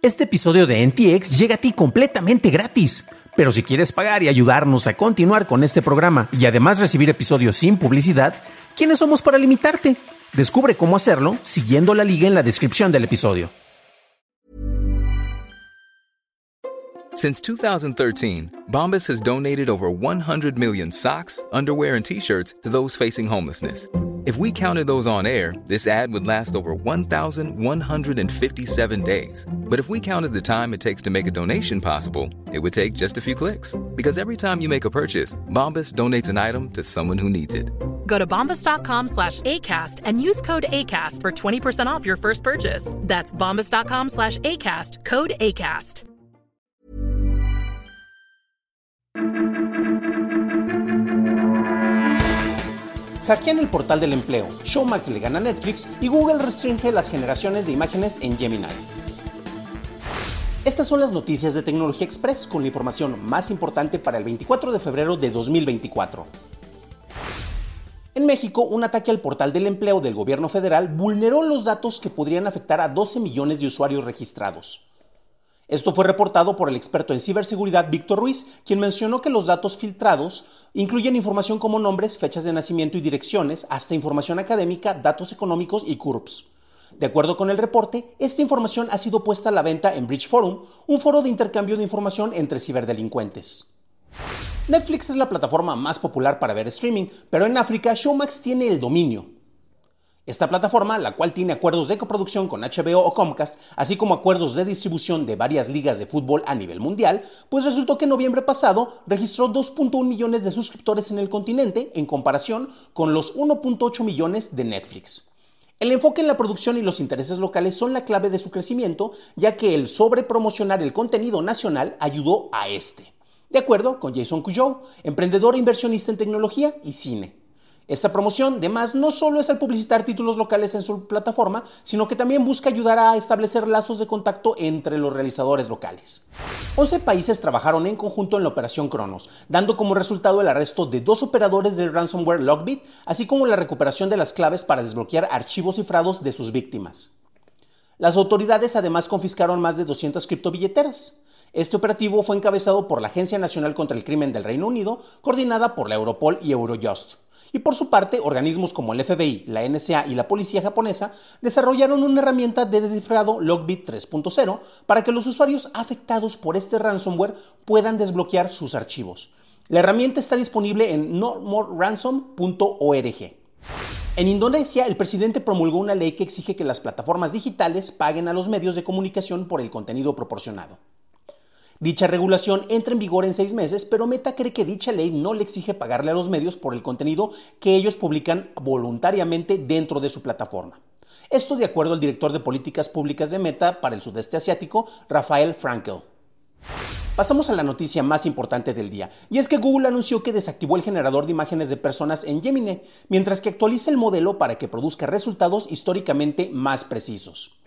Este episodio de NTX llega a ti completamente gratis. Pero si quieres pagar y ayudarnos a continuar con este programa y además recibir episodios sin publicidad, ¿quiénes somos para limitarte? Descubre cómo hacerlo siguiendo la liga en la descripción del episodio. Since 2013, Bombas has donated over 100 million socks, underwear, and t-shirts to those facing homelessness. If we counted those on air, this ad would last over 1,157 days. But if we counted the time it takes to make a donation possible, it would take just a few clicks. Because every time you make a purchase, Bombas donates an item to someone who needs it. Go to bombas.com slash ACAST and use code ACAST for 20% off your first purchase. That's bombas.com slash ACAST, code ACAST. Hackean el portal del empleo, Showmax le gana a Netflix y Google restringe las generaciones de imágenes en Gemini. Estas son las noticias de Tecnología Express con la información más importante para el 24 de febrero de 2024. En México, un ataque al portal del empleo del gobierno federal vulneró los datos que podrían afectar a 12 millones de usuarios registrados. Esto fue reportado por el experto en ciberseguridad Víctor Ruiz, quien mencionó que los datos filtrados incluyen información como nombres, fechas de nacimiento y direcciones, hasta información académica, datos económicos y CURPS. De acuerdo con el reporte, esta información ha sido puesta a la venta en Bridge Forum, un foro de intercambio de información entre ciberdelincuentes. Netflix es la plataforma más popular para ver streaming, pero en África Showmax tiene el dominio. Esta plataforma, la cual tiene acuerdos de coproducción con HBO o Comcast, así como acuerdos de distribución de varias ligas de fútbol a nivel mundial, pues resultó que en noviembre pasado registró 2.1 millones de suscriptores en el continente en comparación con los 1.8 millones de Netflix. El enfoque en la producción y los intereses locales son la clave de su crecimiento, ya que el sobrepromocionar el contenido nacional ayudó a este. De acuerdo con Jason Cujou, emprendedor e inversionista en tecnología y cine. Esta promoción, además, no solo es al publicitar títulos locales en su plataforma, sino que también busca ayudar a establecer lazos de contacto entre los realizadores locales. 11 países trabajaron en conjunto en la operación Cronos, dando como resultado el arresto de dos operadores del ransomware Lockbit, así como la recuperación de las claves para desbloquear archivos cifrados de sus víctimas. Las autoridades además confiscaron más de 200 criptobilleteras. Este operativo fue encabezado por la Agencia Nacional contra el Crimen del Reino Unido, coordinada por la Europol y Eurojust. Y por su parte, organismos como el FBI, la NSA y la policía japonesa desarrollaron una herramienta de descifrado Logbit 3.0 para que los usuarios afectados por este ransomware puedan desbloquear sus archivos. La herramienta está disponible en nomoreransom.org. En Indonesia, el presidente promulgó una ley que exige que las plataformas digitales paguen a los medios de comunicación por el contenido proporcionado. Dicha regulación entra en vigor en seis meses, pero Meta cree que dicha ley no le exige pagarle a los medios por el contenido que ellos publican voluntariamente dentro de su plataforma. Esto de acuerdo al director de políticas públicas de Meta para el sudeste asiático, Rafael Frankel. Pasamos a la noticia más importante del día, y es que Google anunció que desactivó el generador de imágenes de personas en Gemini, mientras que actualiza el modelo para que produzca resultados históricamente más precisos.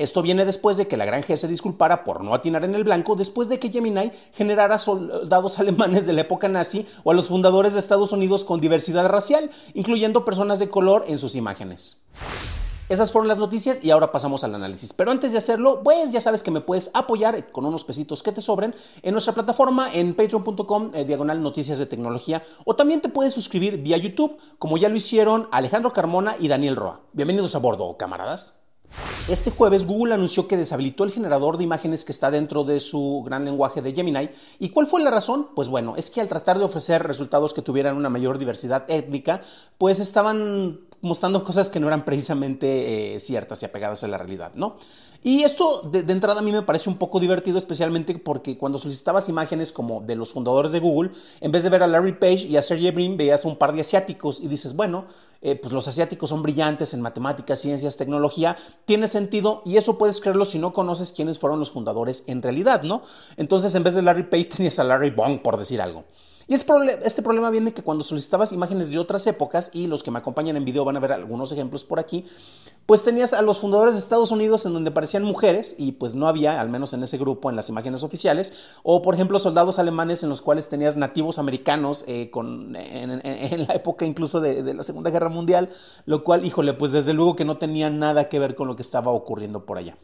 Esto viene después de que la Gran G se disculpara por no atinar en el blanco después de que Gemini generara soldados alemanes de la época nazi o a los fundadores de Estados Unidos con diversidad racial, incluyendo personas de color en sus imágenes. Esas fueron las noticias y ahora pasamos al análisis. Pero antes de hacerlo, pues ya sabes que me puedes apoyar con unos pesitos que te sobren en nuestra plataforma en patreon.com eh, diagonal noticias de tecnología o también te puedes suscribir vía YouTube como ya lo hicieron Alejandro Carmona y Daniel Roa. Bienvenidos a bordo, camaradas. Este jueves Google anunció que deshabilitó el generador de imágenes que está dentro de su gran lenguaje de Gemini. ¿Y cuál fue la razón? Pues bueno, es que al tratar de ofrecer resultados que tuvieran una mayor diversidad étnica, pues estaban mostrando cosas que no eran precisamente eh, ciertas y apegadas a la realidad, ¿no? Y esto de, entrada a mí me parece un poco divertido, especialmente porque cuando solicitabas imágenes como de los fundadores de Google, en vez de ver a Larry Page y a Sergey Brin, veías un par de asiáticos y dices, bueno, eh, pues los asiáticos son brillantes en matemáticas, ciencias, tecnología, tiene sentido y eso puedes creerlo si no conoces quiénes fueron los fundadores en realidad, ¿no? Entonces en vez de Larry Page tenías a Larry Bong, por decir algo. Y este problema viene que cuando solicitabas imágenes de otras épocas, y los que me acompañan en video van a ver algunos ejemplos por aquí, pues tenías a los fundadores de Estados Unidos en donde aparecían mujeres, y pues no había, al menos en ese grupo, en las imágenes oficiales, o por ejemplo soldados alemanes en los cuales tenías nativos americanos eh, con, en, la época incluso de, de la Segunda Guerra Mundial, lo cual, híjole, pues desde luego que no tenía nada que ver con lo que estaba ocurriendo por allá.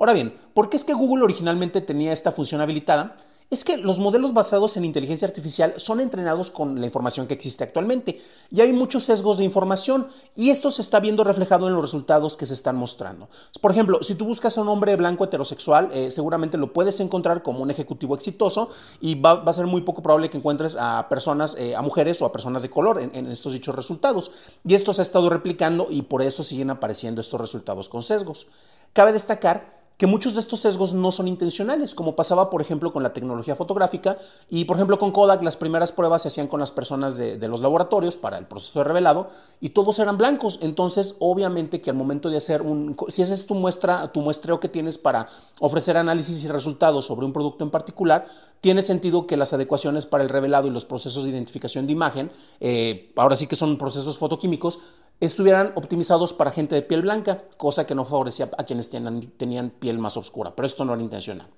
Ahora bien, ¿por qué es que Google originalmente tenía esta función habilitada? Es que los modelos basados en inteligencia artificial son entrenados con la información que existe actualmente y hay muchos sesgos de información y esto se está viendo reflejado en los resultados que se están mostrando. Por ejemplo, si tú buscas a un hombre blanco heterosexual, eh, seguramente lo puedes encontrar como un ejecutivo exitoso y va, a ser muy poco probable que encuentres a personas, eh, a mujeres o a personas de color en, en estos dichos resultados. Y esto se ha estado replicando y por eso siguen apareciendo estos resultados con sesgos. Cabe destacar que muchos de estos sesgos no son intencionales, como pasaba, por ejemplo, con la tecnología fotográfica. Y, por ejemplo, con Kodak, las primeras pruebas se hacían con las personas de, los laboratorios para el proceso de revelado y todos eran blancos. Entonces, obviamente que al momento de hacer un... Si esa es tu muestra, tu muestreo que tienes para ofrecer análisis y resultados sobre un producto en particular, tiene sentido que las adecuaciones para el revelado y los procesos de identificación de imagen, eh, ahora sí que son procesos fotoquímicos, estuvieran optimizados para gente de piel blanca, cosa que no favorecía a quienes tenían, piel más oscura, pero esto no era intencional.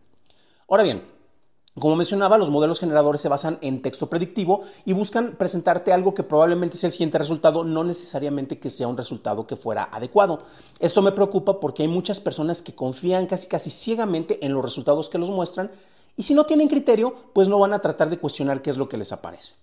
Ahora bien, como mencionaba, los modelos generadores se basan en texto predictivo y buscan presentarte algo que probablemente sea el siguiente resultado, no necesariamente que sea un resultado que fuera adecuado. Esto me preocupa porque hay muchas personas que confían casi casi ciegamente en los resultados que los muestran y si no tienen criterio, pues no van a tratar de cuestionar qué es lo que les aparece.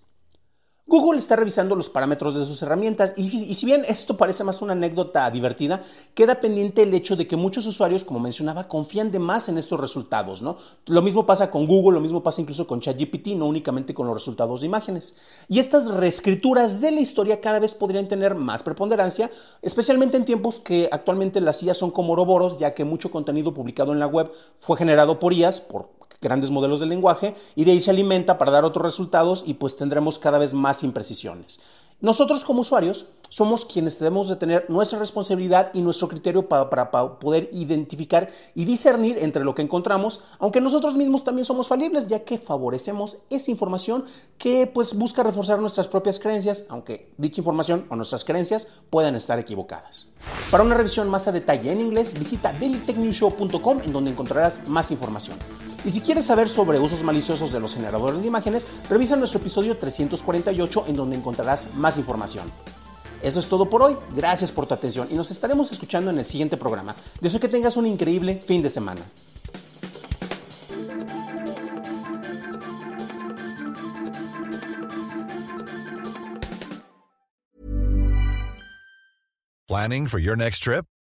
Google está revisando los parámetros de sus herramientas y, si bien esto parece más una anécdota divertida, queda pendiente el hecho de que muchos usuarios, como mencionaba, confían de más en estos resultados, ¿no? Lo mismo pasa con Google, lo mismo pasa incluso con ChatGPT, no únicamente con los resultados de imágenes. Y estas reescrituras de la historia cada vez podrían tener más preponderancia, especialmente en tiempos que actualmente las IAs son como oroboros, ya que mucho contenido publicado en la web fue generado por IAs, por grandes modelos de lenguaje y de ahí se alimenta para dar otros resultados y pues tendremos cada vez más imprecisiones. Nosotros como usuarios somos quienes debemos de tener nuestra responsabilidad y nuestro criterio para, poder identificar y discernir entre lo que encontramos, aunque nosotros mismos también somos falibles, ya que favorecemos esa información que pues busca reforzar nuestras propias creencias, aunque dicha información o nuestras creencias puedan estar equivocadas. Para una revisión más a detalle en inglés, visita dailytechnewshow.com en donde encontrarás más información. Y si quieres saber sobre usos maliciosos de los generadores de imágenes, revisa nuestro episodio 348 en donde encontrarás más información. Eso es todo por hoy. Gracias por tu atención y nos estaremos escuchando en el siguiente programa. Deseo que tengas un increíble fin de semana. Planning for your next trip?